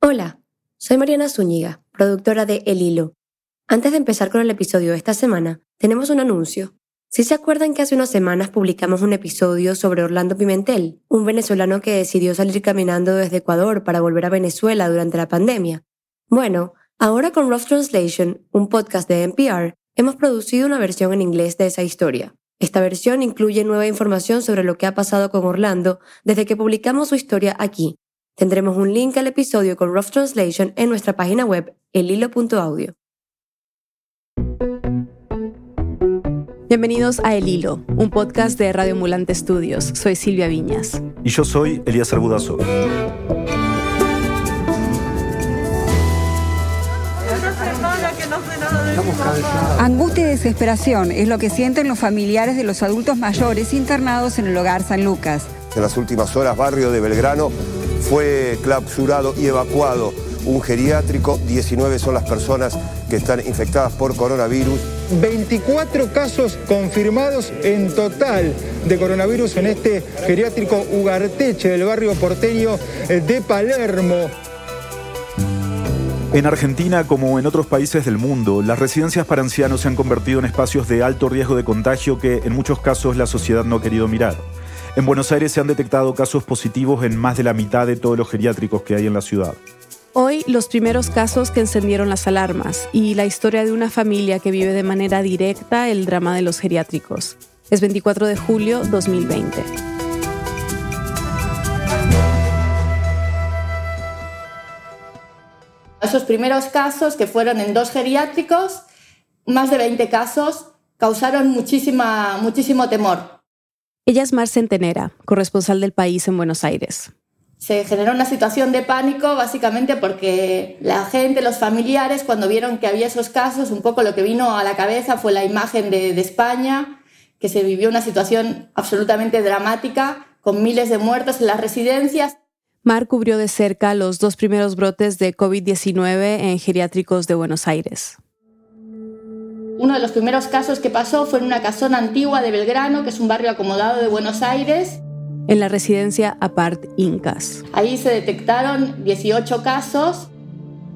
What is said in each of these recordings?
Hola, soy Mariana Zúñiga, productora de El Hilo. Antes de empezar con el episodio de esta semana, tenemos un anuncio. Si se acuerdan que hace unas semanas publicamos un episodio sobre Orlando Pimentel, un venezolano que decidió salir caminando desde Ecuador para volver a Venezuela durante la pandemia. Bueno, ahora con Rough Translation, un podcast de NPR, hemos producido una versión en inglés de esa historia. Esta versión incluye nueva información sobre lo que ha pasado con Orlando desde que publicamos su historia aquí. Tendremos un link al episodio con Rough Translation en nuestra página web elilo.audio. Bienvenidos a El Hilo, un podcast de Radio Ambulante Estudios. Soy Silvia Viñas. Y yo soy Elías Arbudazov. Angustia y desesperación es lo que sienten los familiares de los adultos mayores internados en el hogar San Lucas. En las últimas horas, barrio de Belgrano fue clausurado y evacuado un geriátrico. 19 son las personas que están infectadas por coronavirus. 24 casos confirmados en total de coronavirus en este geriátrico Ugarteche del barrio porteño de Palermo. En Argentina, como en otros países del mundo, las residencias para ancianos se han convertido en espacios de alto riesgo de contagio que en muchos casos la sociedad no ha querido mirar. En Buenos Aires se han detectado casos positivos en más de la mitad de todos los geriátricos que hay en la ciudad. Hoy los primeros casos que encendieron las alarmas y la historia de una familia que vive de manera directa el drama de los geriátricos. Es 24 de julio 2020. Esos primeros casos, que fueron en dos geriátricos, más de 20 casos, causaron muchísima, muchísimo temor. Ella es Mar Centenera, corresponsal del país en Buenos Aires. Se generó una situación de pánico básicamente porque la gente, los familiares, cuando vieron que había esos casos, un poco lo que vino a la cabeza fue la imagen de, de España, que se vivió una situación absolutamente dramática, con miles de muertos en las residencias. Mar cubrió de cerca los dos primeros brotes de COVID-19 en geriátricos de Buenos Aires. Uno de los primeros casos que pasó fue en una casona antigua de Belgrano, que es un barrio acomodado de Buenos Aires. En la residencia Apart Incas. Ahí se detectaron 18 casos.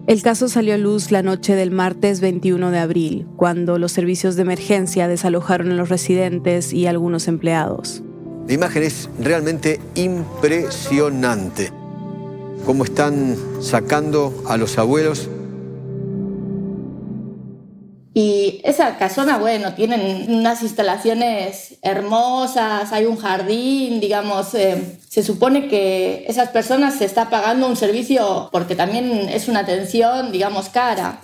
El caso salió a luz la noche del martes 21 de abril, cuando los servicios de emergencia desalojaron a los residentes y algunos empleados. La imagen es realmente impresionante. Cómo están sacando a los abuelos. Y esa casona, bueno, tienen unas instalaciones hermosas, hay un jardín, digamos, eh, se supone que esas personas se está pagando un servicio porque también es una atención, digamos, cara.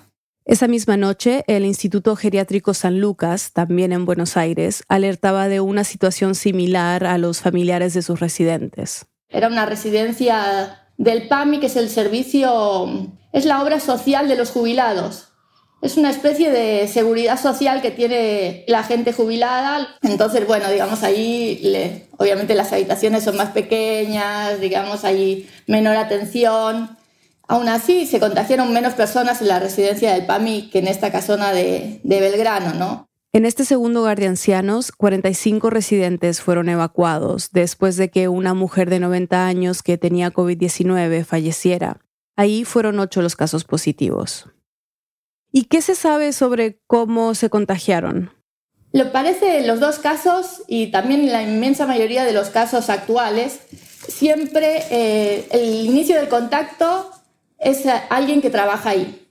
Esa misma noche, el Instituto Geriátrico San Lucas, también en Buenos Aires, alertaba de una situación similar a los familiares de sus residentes. Era una residencia del PAMI, que es el servicio, es la obra social de los jubilados. Es una especie de seguridad social que tiene la gente jubilada. Entonces, bueno, digamos, ahí obviamente las habitaciones son más pequeñas, digamos, hay menor atención. Aún así, se contagiaron menos personas en la residencia del PAMI que en esta casona de, de Belgrano, ¿no? En este segundo hogar de ancianos, 45 residentes fueron evacuados después de que una mujer de 90 años que tenía COVID-19 falleciera. Ahí fueron ocho los casos positivos. ¿Y qué se sabe sobre cómo se contagiaron? Lo parece en los dos casos y también en la inmensa mayoría de los casos actuales, siempre eh, el inicio del contacto es alguien que trabaja ahí.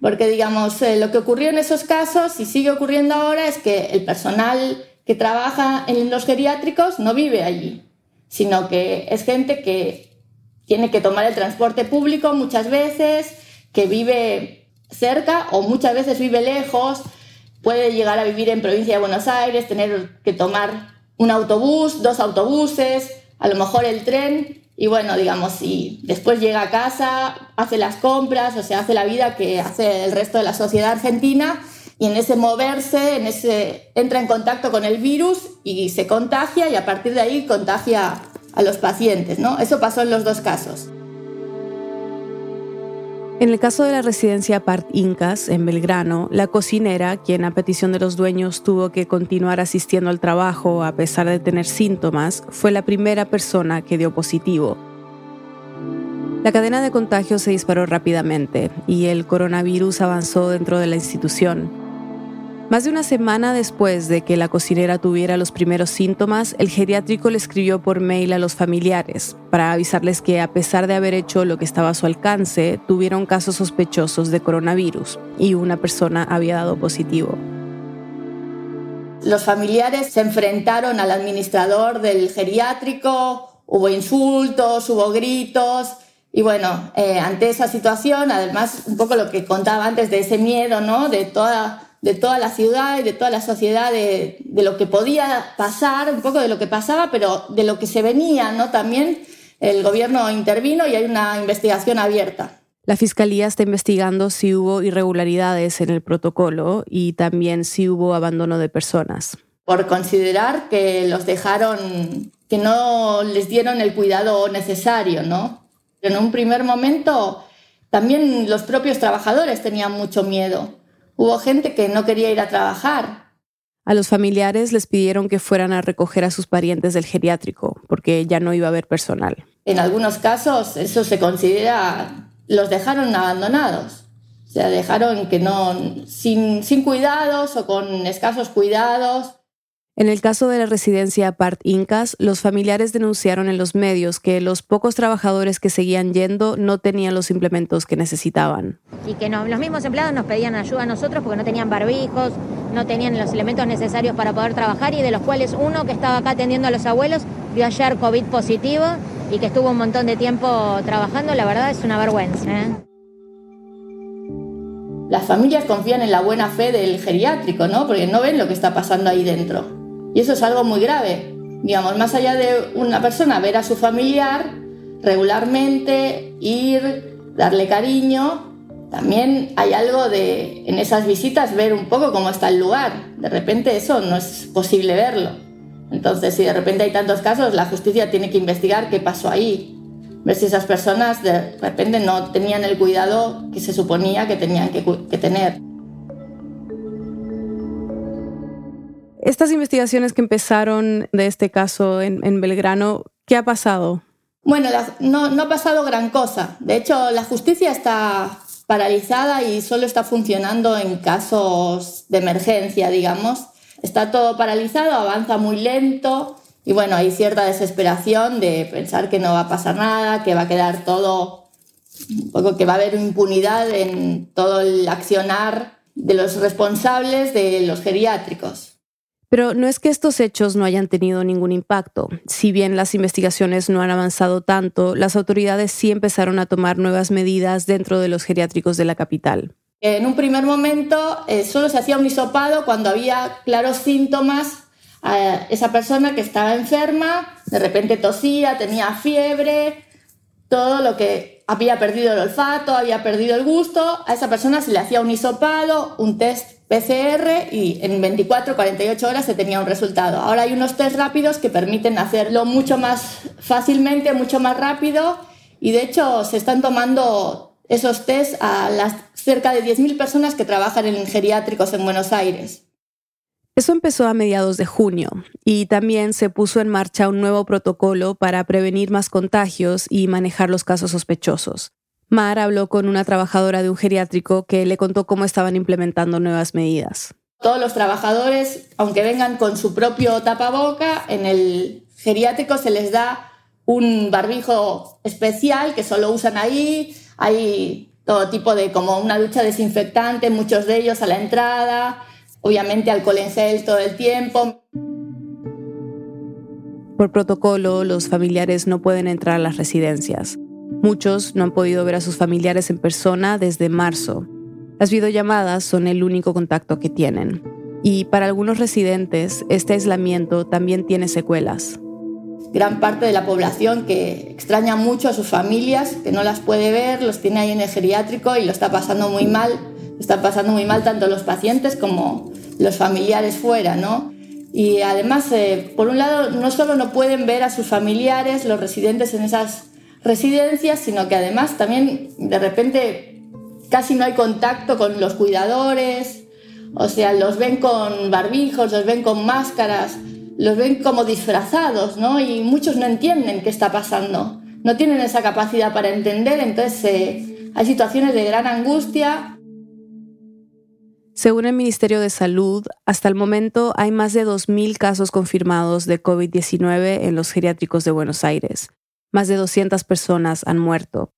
Porque, digamos, eh, lo que ocurrió en esos casos y sigue ocurriendo ahora es que el personal que trabaja en los geriátricos no vive allí, sino que es gente que tiene que tomar el transporte público muchas veces, que vive cerca o muchas veces vive lejos, puede llegar a vivir en provincia de Buenos Aires, tener que tomar un autobús, dos autobuses, a lo mejor el tren, y bueno, digamos, si después llega a casa, hace las compras, o sea, hace la vida que hace el resto de la sociedad argentina, y en ese moverse, en ese entra en contacto con el virus y se contagia y a partir de ahí contagia a los pacientes, ¿no? Eso pasó en los dos casos. En el caso de la residencia Part Incas, en Belgrano, la cocinera, quien a petición de los dueños tuvo que continuar asistiendo al trabajo a pesar de tener síntomas, fue la primera persona que dio positivo. La cadena de contagio se disparó rápidamente y el coronavirus avanzó dentro de la institución. Más de una semana después de que la cocinera tuviera los primeros síntomas, el geriátrico le escribió por mail a los familiares para avisarles que a pesar de haber hecho lo que estaba a su alcance, tuvieron casos sospechosos de coronavirus y una persona había dado positivo. Los familiares se enfrentaron al administrador del geriátrico, hubo insultos, hubo gritos. Y bueno, eh, ante esa situación, además, un poco lo que contaba antes de ese miedo, ¿no? De toda de toda la ciudad y de toda la sociedad de, lo que podía pasar, un poco de lo que pasaba, pero de lo que se venía, ¿no? También el gobierno intervino y hay una investigación abierta. La fiscalía está investigando si hubo irregularidades en el protocolo y también si hubo abandono de personas. Por considerar que los dejaron, que no les dieron el cuidado necesario, ¿no? En un primer momento también los propios trabajadores tenían mucho miedo Hubo gente que no quería ir a trabajar. A los familiares les pidieron que fueran a recoger a sus parientes del geriátrico, porque ya no iba a haber personal. En algunos casos eso se considera, los dejaron abandonados. O sea, dejaron que no, sin, sin cuidados o con escasos cuidados. En el caso de la residencia Part Incas, los familiares denunciaron en los medios que los pocos trabajadores que seguían yendo no tenían los implementos que necesitaban. Y que los mismos empleados nos pedían ayuda a nosotros porque no tenían barbijos, no tenían los elementos necesarios para poder trabajar y de los cuales uno que estaba acá atendiendo a los abuelos vio ayer COVID positivo y que estuvo un montón de tiempo trabajando, la verdad es una vergüenza. ¿eh? Las familias confían en la buena fe del geriátrico, ¿no? Porque no ven lo que está pasando ahí dentro. Y eso es algo muy grave. Digamos, más allá de una persona ver a su familiar regularmente, ir, darle cariño, también hay algo de en esas visitas ver un poco cómo está el lugar. De repente eso no es posible verlo. Entonces, si de repente hay tantos casos, la justicia tiene que investigar qué pasó ahí. Ver si esas personas de repente no tenían el cuidado que se suponía que tenían que, que tener. Estas investigaciones que empezaron de este caso en, Belgrano, ¿qué ha pasado? Bueno, no, ha pasado gran cosa. De hecho, la justicia está paralizada y solo está funcionando en casos de emergencia, digamos. Está todo paralizado, avanza muy lento y bueno, hay cierta desesperación de pensar que no va a pasar nada, que va a quedar todo, un poco que va a haber impunidad en todo el accionar de los responsables de los geriátricos. Pero no es que estos hechos no hayan tenido ningún impacto. Si bien las investigaciones no han avanzado tanto, las autoridades sí empezaron a tomar nuevas medidas dentro de los geriátricos de la capital. En un primer momento eh, solo se hacía un hisopado cuando había claros síntomas a esa persona que estaba enferma, de repente tosía, tenía fiebre, todo lo que había perdido el olfato, había perdido el gusto, a esa persona se le hacía un hisopado, un test PCR y en 24, 48 horas se tenía un resultado. Ahora hay unos test rápidos que permiten hacerlo mucho más fácilmente, mucho más rápido y de hecho se están tomando esos test a las cerca de 10.000 personas que trabajan en geriátricos en Buenos Aires. Eso empezó a mediados de junio y también se puso en marcha un nuevo protocolo para prevenir más contagios y manejar los casos sospechosos. Mar habló con una trabajadora de un geriátrico que le contó cómo estaban implementando nuevas medidas. Todos los trabajadores, aunque vengan con su propio tapaboca, en el geriátrico se les da un barbijo especial que solo usan ahí. Hay todo tipo de, como una ducha desinfectante, muchos de ellos a la entrada, obviamente alcohol en gel todo el tiempo. Por protocolo, los familiares no pueden entrar a las residencias. Muchos no han podido ver a sus familiares en persona desde marzo. Las videollamadas son el único contacto que tienen. Y para algunos residentes, este aislamiento también tiene secuelas. Gran parte de la población que extraña mucho a sus familias, que no las puede ver, los tiene ahí en el geriátrico y lo está pasando muy mal. Está pasando muy mal tanto los pacientes como los familiares fuera, ¿no? Y además, eh, por un lado, no solo no pueden ver a sus familiares, los residentes en esas residencias, sino que además también de repente casi no hay contacto con los cuidadores, o sea, los ven con barbijos, los ven con máscaras, los ven como disfrazados, ¿no? Y muchos no entienden qué está pasando, no tienen esa capacidad para entender, entonces eh, hay situaciones de gran angustia. Según el Ministerio de Salud, hasta el momento hay más de 2.000 casos confirmados de COVID-19 en los geriátricos de Buenos Aires. Más de 200 personas han muerto.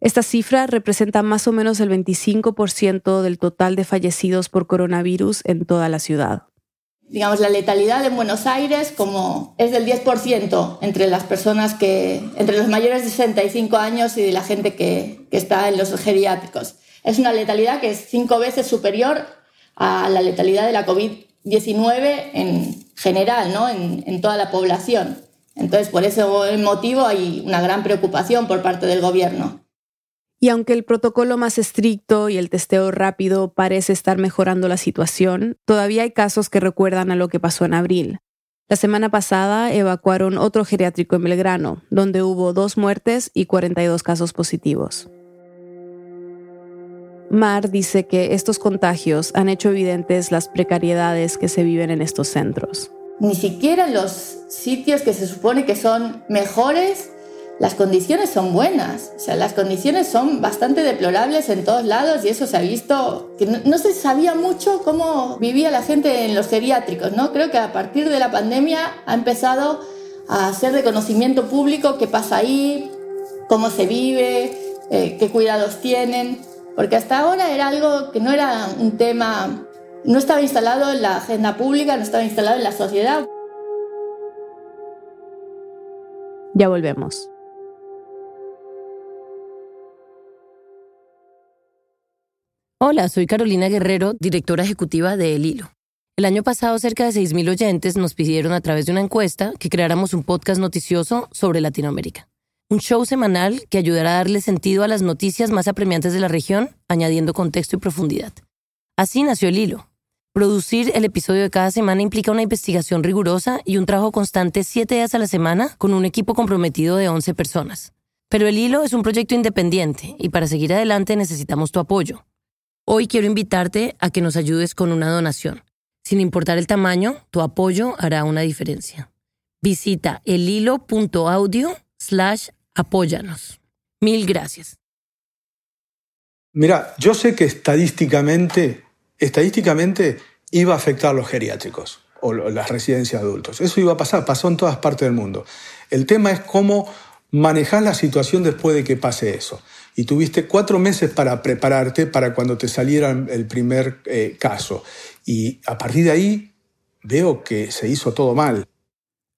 Esta cifra representa más o menos el 25% del total de fallecidos por coronavirus en toda la ciudad digamos, la letalidad en Buenos Aires como es del 10% entre las personas que, entre los mayores de 65 años y de la gente que, que está en los geriátricos. Es una letalidad que es cinco veces superior a la letalidad de la COVID-19 en general, ¿no? en, en toda la población. Entonces, por ese motivo hay una gran preocupación por parte del gobierno. Y aunque el protocolo más estricto y el testeo rápido parece estar mejorando la situación, todavía hay casos que recuerdan a lo que pasó en abril. La semana pasada evacuaron otro geriátrico en Belgrano, donde hubo dos muertes y 42 casos positivos. Mar dice que estos contagios han hecho evidentes las precariedades que se viven en estos centros. Ni siquiera en los sitios que se supone que son mejores las condiciones son buenas, o sea, las condiciones son bastante deplorables en todos lados y eso se ha visto, que no, se sabía mucho cómo vivía la gente en los geriátricos, ¿no? Creo que a partir de la pandemia ha empezado a hacer de conocimiento público qué pasa ahí, cómo se vive, eh, qué cuidados tienen, porque hasta ahora era algo que no era un tema, no estaba instalado en la agenda pública, no estaba instalado en la sociedad. Ya volvemos. Hola, soy Carolina Guerrero, directora ejecutiva de El Hilo. El año pasado cerca de 6.000 oyentes nos pidieron a través de una encuesta que creáramos un podcast noticioso sobre Latinoamérica. Un show semanal que ayudará a darle sentido a las noticias más apremiantes de la región, añadiendo contexto y profundidad. Así nació El Hilo. Producir el episodio de cada semana implica una investigación rigurosa y un trabajo constante siete días a la semana con un equipo comprometido de 11 personas. Pero El Hilo es un proyecto independiente y para seguir adelante necesitamos tu apoyo. Hoy quiero invitarte a que nos ayudes con una donación. Sin importar el tamaño, tu apoyo hará una diferencia. Visita elhilo.audio slash apóyanos. Mil gracias. Mira, yo sé que estadísticamente, estadísticamente iba a afectar a los geriátricos o las residencias de adultos. Eso iba a pasar, pasó en todas partes del mundo. El tema es cómo manejar la situación después de que pase eso y tuviste cuatro meses para prepararte para cuando te saliera el primer eh, caso. Y a partir de ahí veo que se hizo todo mal.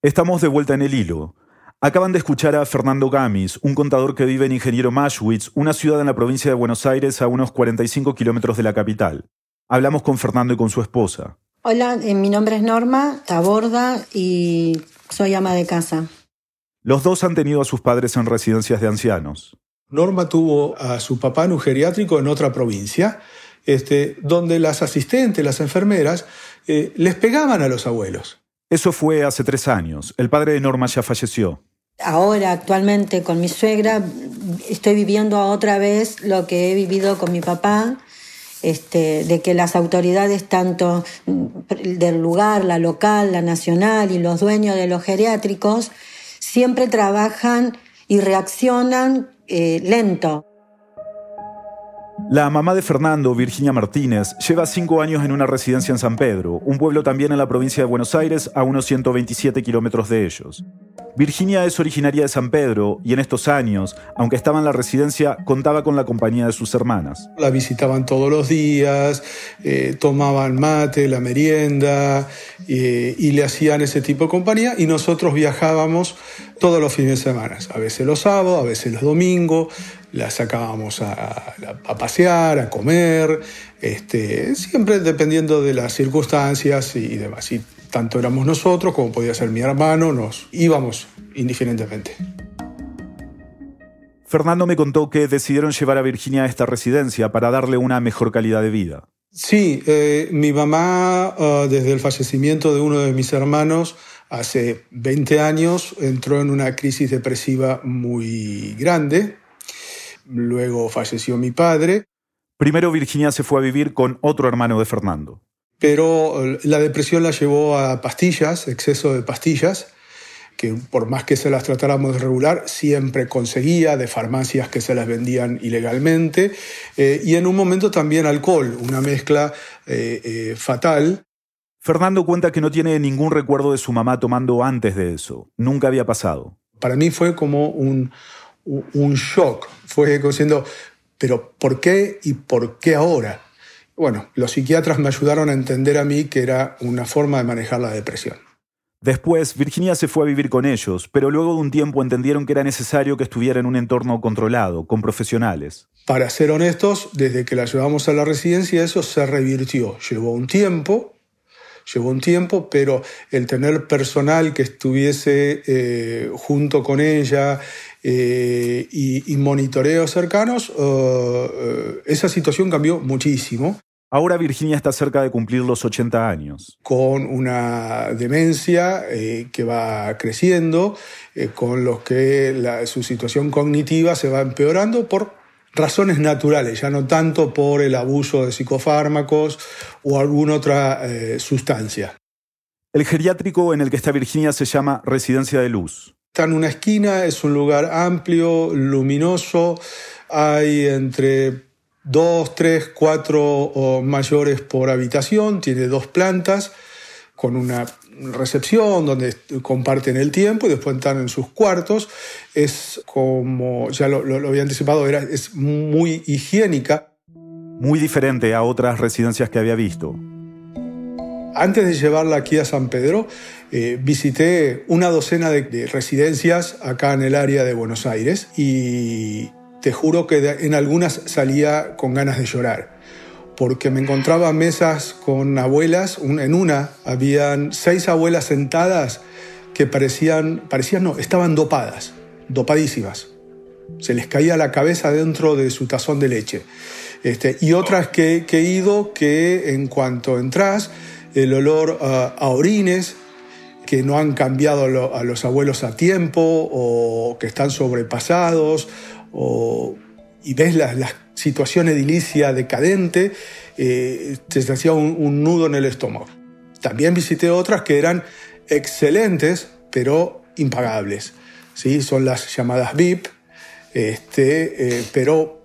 Estamos de vuelta en el hilo. Acaban de escuchar a Fernando Gamis, un contador que vive en Ingeniero Mashwitz, una ciudad en la provincia de Buenos Aires a unos 45 kilómetros de la capital. Hablamos con Fernando y con su esposa. Hola, eh, mi nombre es Norma Taborda y soy ama de casa. Los dos han tenido a sus padres en residencias de ancianos. Norma tuvo a su papá en un geriátrico en otra provincia, este, donde las asistentes, las enfermeras, eh, les pegaban a los abuelos. Eso fue hace tres años. El padre de Norma ya falleció. Ahora, actualmente, con mi suegra, estoy viviendo otra vez lo que he vivido con mi papá, este, de que las autoridades, tanto del lugar, la local, la nacional y los dueños de los geriátricos, siempre trabajan y reaccionan eh, lento. La mamá de Fernando, Virginia Martínez, lleva cinco años en una residencia en San Pedro, un pueblo también en la provincia de Buenos Aires, a unos 127 kilómetros de ellos. Virginia es originaria de San Pedro y en estos años, aunque estaba en la residencia, contaba con la compañía de sus hermanas. La visitaban todos los días, eh, tomaban mate, la merienda eh, y le hacían ese tipo de compañía y nosotros viajábamos todos los fines de semana, a veces los sábados, a veces los domingos, la sacábamos a, pasear, a comer, este, siempre dependiendo de las circunstancias y demás. Y tanto éramos nosotros como podía ser mi hermano, nos íbamos indiferentemente. Fernando me contó que decidieron llevar a Virginia a esta residencia para darle una mejor calidad de vida. Sí, eh, mi mamá, ah, desde el fallecimiento de uno de mis hermanos, hace 20 años, entró en una crisis depresiva muy grande Luego falleció mi padre. Primero Virginia se fue a vivir con otro hermano de Fernando. Pero eh, la depresión la llevó a pastillas, exceso de pastillas, que por más que se las tratáramos de regular, siempre conseguía de farmacias que se las vendían ilegalmente, eh, y en un momento también alcohol, una mezcla eh, eh, fatal. Fernando cuenta que no tiene ningún recuerdo de su mamá tomando antes de eso, nunca había pasado. Para mí fue como un, un shock, fue diciendo, pero ¿por qué y por qué ahora? Bueno, los psiquiatras me ayudaron a entender a mí que era una forma de manejar la depresión. Después, Virginia se fue a vivir con ellos, pero luego de un tiempo entendieron que era necesario que estuviera en un entorno controlado, con profesionales. Para ser honestos, desde que la llevamos a la residencia eso se revirtió. Llevó un tiempo, llevó un tiempo, pero el tener personal que estuviese eh, junto con ella eh, y, monitoreos cercanos, eh, esa situación cambió muchísimo. Ahora Virginia está cerca de cumplir los 80 años. Con una demencia eh, que va creciendo, eh, con los que su situación cognitiva se va empeorando por razones naturales, ya no tanto por el abuso de psicofármacos o alguna otra eh, sustancia. El geriátrico en el que está Virginia se llama Residencia de Luz. Está en una esquina, es un lugar amplio, luminoso, hay entre dos, tres, cuatro mayores por habitación, tiene dos plantas con una recepción donde comparten el tiempo y después están en sus cuartos. Es como, ya lo, había anticipado, era, es muy higiénica. Muy diferente a otras residencias que había visto. Antes de llevarla aquí a San Pedro, eh, visité una docena de residencias acá en el área de Buenos Aires y te juro que en algunas salía con ganas de llorar, porque me encontraba mesas con abuelas, en una habían seis abuelas sentadas que parecían, parecían no, estaban dopadas, dopadísimas. Se les caía la cabeza dentro de su tazón de leche. Este, y otras que, he ido que en cuanto entras, el olor a orines, que no han cambiado a los abuelos a tiempo o que están sobrepasados y ves la, la, situación edilicia decadente, eh, te hacía un, nudo en el estómago. También visité otras que eran excelentes, pero impagables. ¿sí? Son las llamadas VIP, este, eh, pero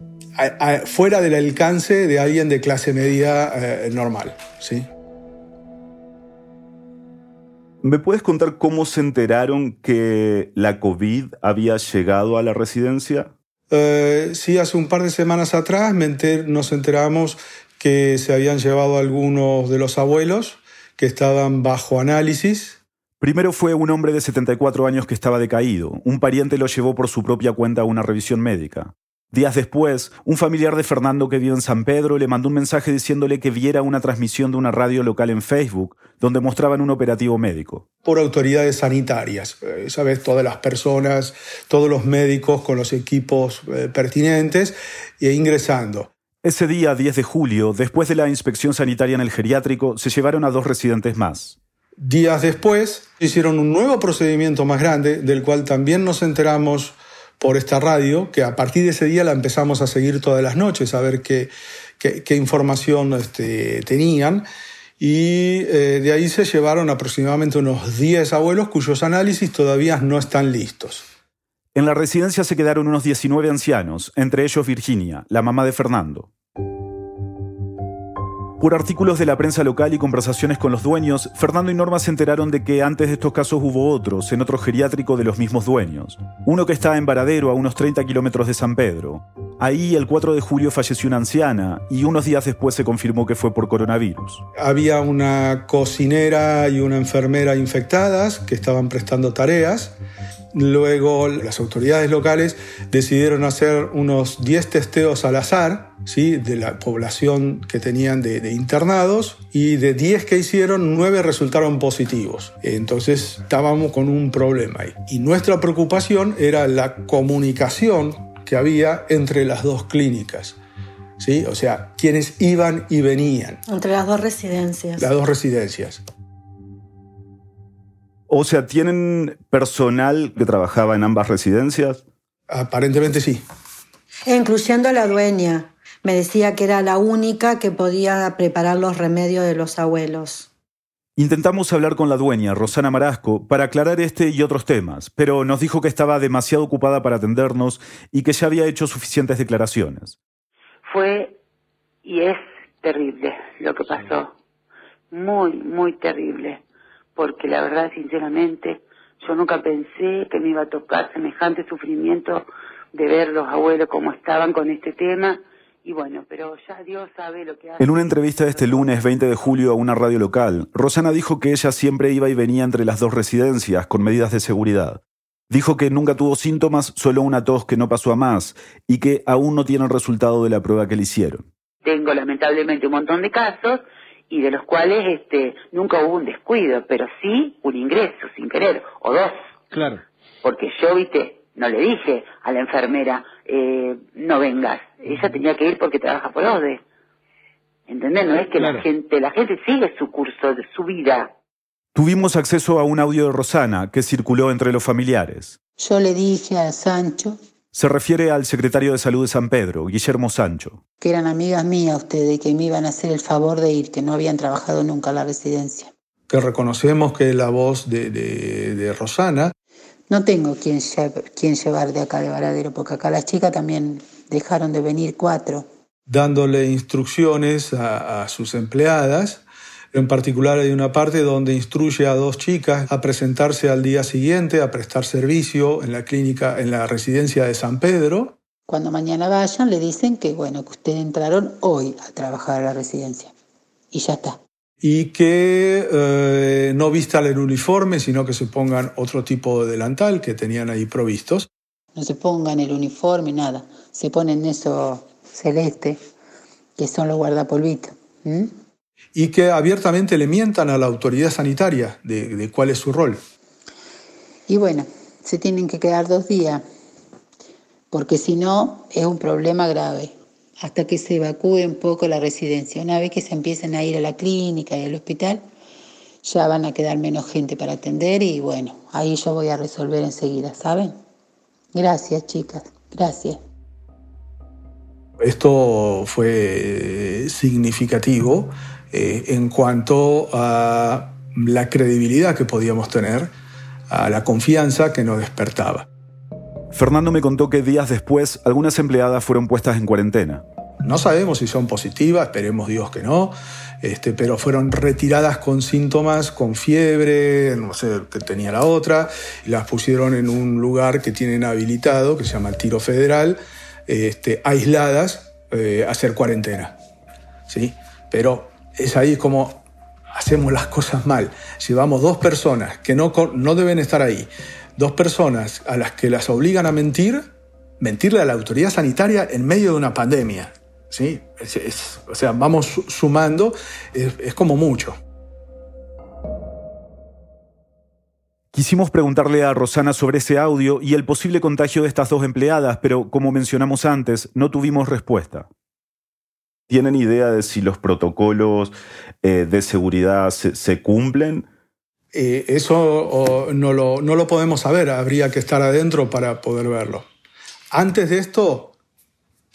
fuera del alcance de alguien de clase media eh, normal. ¿sí? ¿Me puedes contar cómo se enteraron que la COVID había llegado a la residencia? Eh, sí, hace un par de semanas atrás nos enteramos que se habían llevado algunos de los abuelos que estaban bajo análisis. Primero fue un hombre de 74 años que estaba decaído. Un pariente lo llevó por su propia cuenta a una revisión médica. Días después, un familiar de Fernando que vive en San Pedro le mandó un mensaje diciéndole que viera una transmisión de una radio local en Facebook donde mostraban un operativo médico. Por autoridades sanitarias, eh, sabes, todas las personas, todos los médicos con los equipos eh, pertinentes e ingresando. Ese día, 10 de julio, después de la inspección sanitaria en el geriátrico, se llevaron a dos residentes más. Días después, hicieron un nuevo procedimiento más grande, del cual también nos enteramos por esta radio, que a partir de ese día la empezamos a seguir todas las noches, a ver qué, qué, información este, tenían. Y eh, de ahí se llevaron aproximadamente unos 10 abuelos cuyos análisis todavía no están listos. En la residencia se quedaron unos 19 ancianos, entre ellos Virginia, la mamá de Fernando. Por artículos de la prensa local y conversaciones con los dueños, Fernando y Norma se enteraron de que antes de estos casos hubo otros, en otro geriátrico de los mismos dueños. Uno que está en Varadero, a unos 30 kilómetros de San Pedro. Ahí el 4 de julio falleció una anciana y unos días después se confirmó que fue por coronavirus. Había una cocinera y una enfermera infectadas que estaban prestando tareas Luego las autoridades locales decidieron hacer unos 10 testeos al azar ¿sí? de la población que tenían de, internados y de 10 que hicieron, 9 resultaron positivos. Entonces estábamos con un problema ahí. Y nuestra preocupación era la comunicación que había entre las dos clínicas. ¿Sí? O sea, quienes iban y venían. Entre las dos residencias. Las dos residencias. O sea, ¿tienen personal que trabajaba en ambas residencias? Aparentemente sí. Incluyendo a la dueña. Me decía que era la única que podía preparar los remedios de los abuelos. Intentamos hablar con la dueña, Rosana Marasco, para aclarar este y otros temas, pero nos dijo que estaba demasiado ocupada para atendernos y que ya había hecho suficientes declaraciones. Fue y es terrible lo que pasó. Muy, muy terrible. Porque la verdad, sinceramente, yo nunca pensé que me iba a tocar semejante sufrimiento de ver los abuelos cómo estaban con este tema y bueno, pero ya Dios sabe lo que hace. En una entrevista de este lunes 20 de julio a una radio local, Rosana dijo que ella siempre iba y venía entre las dos residencias con medidas de seguridad. Dijo que nunca tuvo síntomas, solo una tos que no pasó a más y que aún no tiene el resultado de la prueba que le hicieron. Tengo lamentablemente un montón de casos y de los cuales este nunca hubo un descuido, pero sí un ingreso sin querer o dos. Claro. Porque yo, viste, no le dije a la enfermera, eh, no vengas. Ella tenía que ir porque trabaja por ODE. ¿Entendés? No es que la gente, la gente sigue su curso, de su vida. Tuvimos acceso a un audio de Rosana que circuló entre los familiares. Yo le dije a Sancho. Se refiere al secretario de salud de San Pedro, Guillermo Sancho. Que eran amigas mías ustedes, que me iban a hacer el favor de ir, que no habían trabajado nunca en la residencia. Que reconocemos que la voz de, de, de Rosana no tengo quien, quien llevar de acá de Varadero, porque acá las chicas también dejaron de venir cuatro. Dándole instrucciones a, sus empleadas. En particular hay una parte donde instruye a dos chicas a presentarse al día siguiente, a prestar servicio en la clínica, en la residencia de San Pedro. Cuando mañana vayan, le dicen que bueno, que ustedes entraron hoy a trabajar a la residencia. Y ya está y que eh, no vistan el uniforme, sino que se pongan otro tipo de delantal que tenían ahí provistos. No se pongan el uniforme, nada. Se ponen eso celeste, que son los guardapolvitos. Y que abiertamente le mientan a la autoridad sanitaria de, cuál es su rol. Y bueno, se tienen que quedar dos días, porque si no es un problema grave hasta que se evacúe un poco la residencia. Una vez que se empiecen a ir a la clínica y al hospital, ya van a quedar menos gente para atender y bueno, ahí yo voy a resolver enseguida, ¿saben? Gracias, chicas, gracias. Esto fue significativo eh, en cuanto a la credibilidad que podíamos tener, a la confianza que nos despertaba. Fernando me contó que días después algunas empleadas fueron puestas en cuarentena. No sabemos si son positivas, esperemos Dios que no, este, pero fueron retiradas con síntomas, con fiebre, no sé qué tenía la otra, y las pusieron en un lugar que tienen habilitado, que se llama Tiro Federal, este, aisladas eh, hacer cuarentena. ¿sí? Pero es ahí como hacemos las cosas mal. Llevamos dos personas que no, no deben estar ahí dos personas a las que las obligan a mentir, mentirle a la autoridad sanitaria en medio de una pandemia. ¿sí? o sea, vamos sumando, es, como mucho. Quisimos preguntarle a Rosana sobre ese audio y el posible contagio de estas dos empleadas, pero como mencionamos antes, no tuvimos respuesta. ¿Tienen idea de si los protocolos eh, de seguridad se cumplen? Eh, eso no, lo, no lo podemos saber, habría que estar adentro para poder verlo. Antes de esto,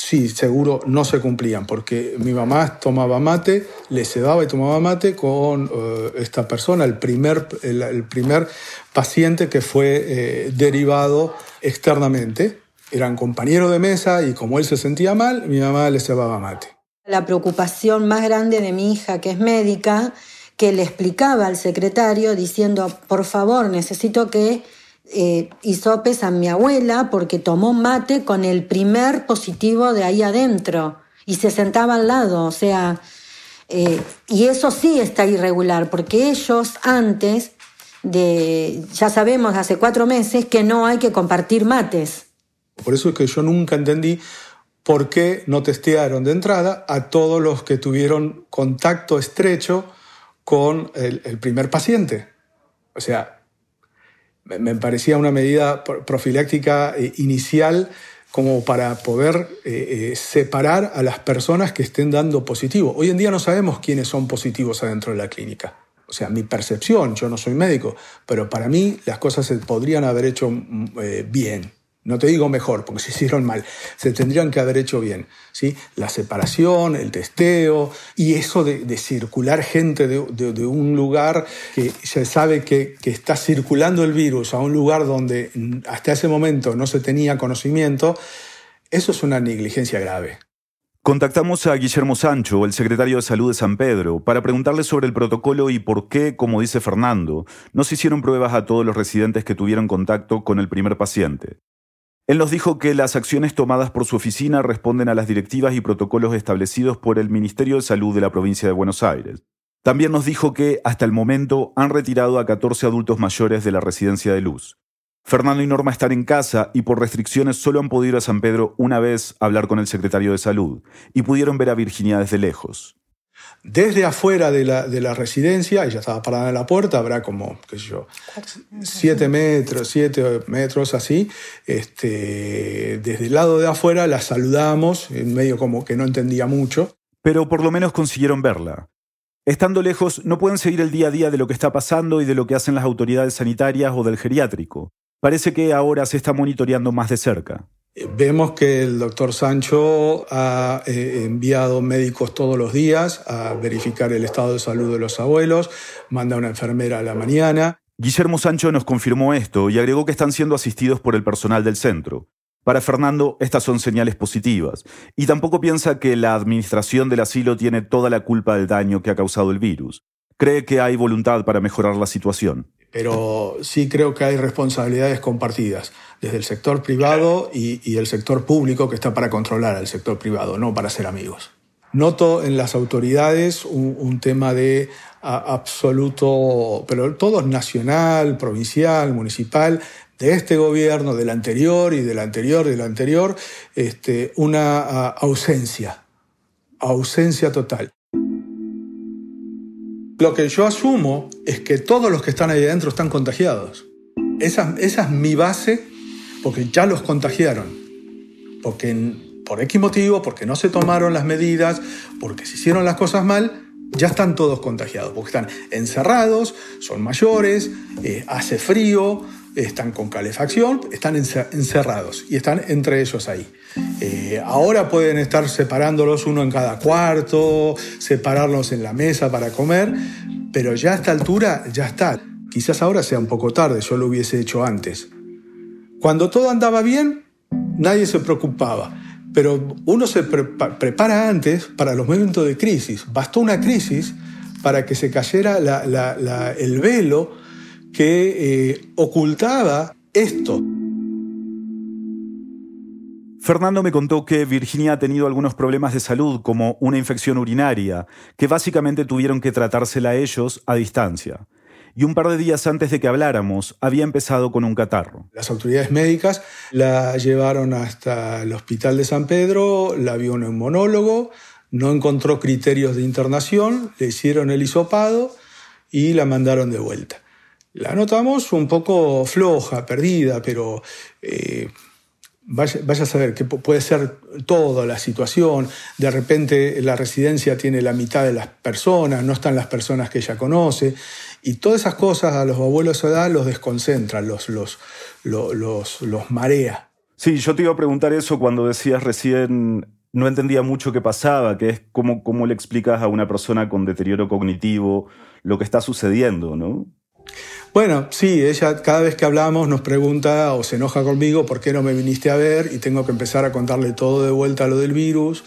sí, seguro no se cumplían, porque mi mamá tomaba mate, le sedaba y tomaba mate con eh, esta persona, el primer, el, primer paciente que fue eh, derivado externamente. Eran compañeros de mesa y como él se sentía mal, mi mamá le cebaba mate. La preocupación más grande de mi hija, que es médica, que le explicaba al secretario diciendo, por favor, necesito que eh, hisopes a mi abuela porque tomó mate con el primer positivo de ahí adentro y se sentaba al lado, o sea, eh, y eso sí está irregular, porque ellos antes de, ya sabemos hace cuatro meses que no hay que compartir mates. Por eso es que yo nunca entendí por qué no testearon de entrada a todos los que tuvieron contacto estrecho con el, primer paciente. O sea, me, parecía una medida profiláctica eh, inicial como para poder eh, eh, separar a las personas que estén dando positivo. Hoy en día no sabemos quiénes son positivos adentro de la clínica. O sea, mi percepción, yo no soy médico, pero para mí las cosas se podrían haber hecho mm, bien. No te digo mejor, porque se hicieron mal, se tendrían que haber hecho bien. ¿sí? La separación, el testeo y eso de, circular gente de, un lugar que se sabe que, que, está circulando el virus a un lugar donde hasta ese momento no se tenía conocimiento, eso es una negligencia grave. Contactamos a Guillermo Sancho, el secretario de Salud de San Pedro, para preguntarle sobre el protocolo y por qué, como dice Fernando, no se hicieron pruebas a todos los residentes que tuvieron contacto con el primer paciente. Él nos dijo que las acciones tomadas por su oficina responden a las directivas y protocolos establecidos por el Ministerio de Salud de la provincia de Buenos Aires. También nos dijo que, hasta el momento, han retirado a 14 adultos mayores de la residencia de Luz. Fernando y Norma están en casa y por restricciones solo han podido ir a San Pedro una vez hablar con el secretario de Salud y pudieron ver a Virginia desde lejos. Desde afuera de la, de la residencia, ella estaba parada en la puerta, habrá como, qué sé yo, siete metros, siete metros así. Este, desde el lado de afuera la saludamos, en medio como que no entendía mucho. Pero por lo menos consiguieron verla. Estando lejos, no pueden seguir el día a día de lo que está pasando y de lo que hacen las autoridades sanitarias o del geriátrico. Parece que ahora se está monitoreando más de cerca. Vemos que el doctor Sancho ha eh, enviado médicos todos los días a verificar el estado de salud de los abuelos, manda una enfermera a la mañana. Guillermo Sancho nos confirmó esto y agregó que están siendo asistidos por el personal del centro. Para Fernando, estas son señales positivas, y tampoco piensa que la administración del asilo tiene toda la culpa del daño que ha causado el virus. Cree que hay voluntad para mejorar la situación pero sí creo que hay responsabilidades compartidas desde el sector privado y, el sector público que está para controlar al sector privado, no para ser amigos. Noto en las autoridades un, tema de absoluto, pero todo es nacional, provincial, municipal, de este gobierno, del anterior y del anterior, del anterior, este, una ausencia, ausencia total. Lo que yo asumo es que todos los que están ahí adentro están contagiados. Esa, es mi base porque ya los contagiaron. Porque por X motivo, porque no se tomaron las medidas, porque se hicieron las cosas mal, ya están todos contagiados. Porque están encerrados, son mayores, eh, hace frío, están con calefacción, están encerrados y están entre ellos ahí. Eh, ahora pueden estar separándolos uno en cada cuarto, separarlos en la mesa para comer, pero ya a esta altura ya está. Quizás ahora sea un poco tarde, yo lo hubiese hecho antes. Cuando todo andaba bien, nadie se preocupaba, pero uno se prepara antes para los momentos de crisis. Bastó una crisis para que se cayera el velo que eh, ocultaba esto. Fernando me contó que Virginia ha tenido algunos problemas de salud, como una infección urinaria, que básicamente tuvieron que tratársela ellos a distancia. Y un par de días antes de que habláramos, había empezado con un catarro. Las autoridades médicas la llevaron hasta el hospital de San Pedro, la vio un monólogo, no encontró criterios de internación, le hicieron el hisopado y la mandaron de vuelta. La notamos un poco floja, perdida, pero eh, vaya, a saber que puede ser toda la situación. De repente la residencia tiene la mitad de las personas, no están las personas que ella conoce. Y todas esas cosas a los abuelos de edad los desconcentran, los, los, los, los, marea. Sí, yo te iba a preguntar eso cuando decías recién no entendía mucho qué pasaba, que es cómo, cómo le explicas a una persona con deterioro cognitivo lo que está sucediendo, ¿no? Bueno, sí, ella cada vez que hablamos nos pregunta o se enoja conmigo por qué no me viniste a ver y tengo que empezar a contarle todo de vuelta lo del virus.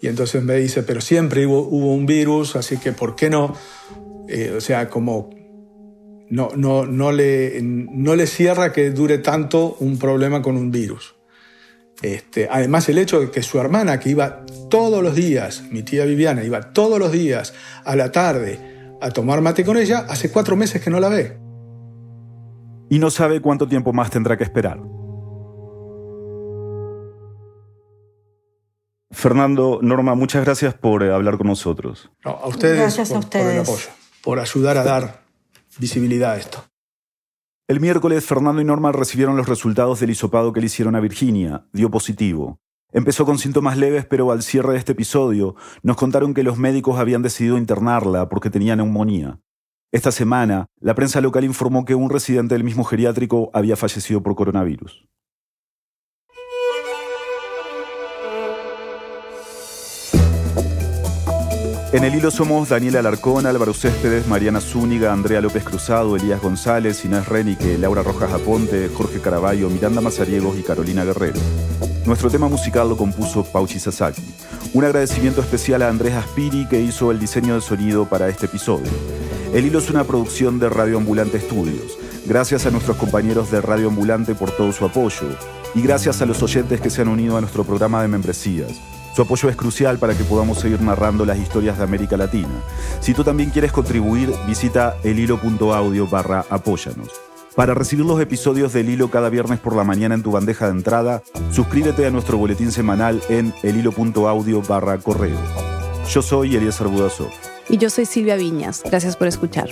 Y entonces me dice, pero siempre hubo, un virus, así que ¿por qué no? Eh, o sea, como no, no, no, le, no le cierra que dure tanto un problema con un virus. Este, además, el hecho de que su hermana, que iba todos los días, mi tía Viviana, iba todos los días a la tarde a tomar mate con ella, hace cuatro meses que no la ve. Y no sabe cuánto tiempo más tendrá que esperar. Fernando, Norma, muchas gracias por eh, hablar con nosotros. a ustedes, gracias a ustedes. por el apoyo, por ayudar a dar visibilidad a esto. El miércoles, Fernando y Norma recibieron los resultados del hisopado que le hicieron a Virginia. Dio positivo. Empezó con síntomas leves, pero al cierre de este episodio nos contaron que los médicos habían decidido internarla porque tenía neumonía. Esta semana, la prensa local informó que un residente del mismo geriátrico había fallecido por coronavirus. En el hilo somos Daniela Alarcón, Álvaro Céspedes, Mariana Zúñiga, Andrea López Cruzado, Elías González, Inés Renique, Laura Rojas Aponte, Jorge Caraballo, Miranda Mazariegos y Carolina Guerrero. Nuestro tema musical lo compuso Pauchi Sasaki. Un agradecimiento especial a Andrés Aspiri que hizo el diseño de sonido para este episodio. El hilo es una producción de Radio Ambulante Estudios. Gracias a nuestros compañeros de Radio Ambulante por todo su apoyo y gracias a los oyentes que se han unido a nuestro programa de membresías. Su apoyo es crucial para que podamos seguir narrando las historias de América Latina. Si tú también quieres contribuir, visita elhilo.audio barra apóyanos. Para recibir los episodios del Hilo cada viernes por la mañana en tu bandeja de entrada, suscríbete a nuestro boletín semanal en elhilo.audio barra correo. Yo soy Elías Budasov. Y yo soy Silvia Viñas. Gracias por escuchar.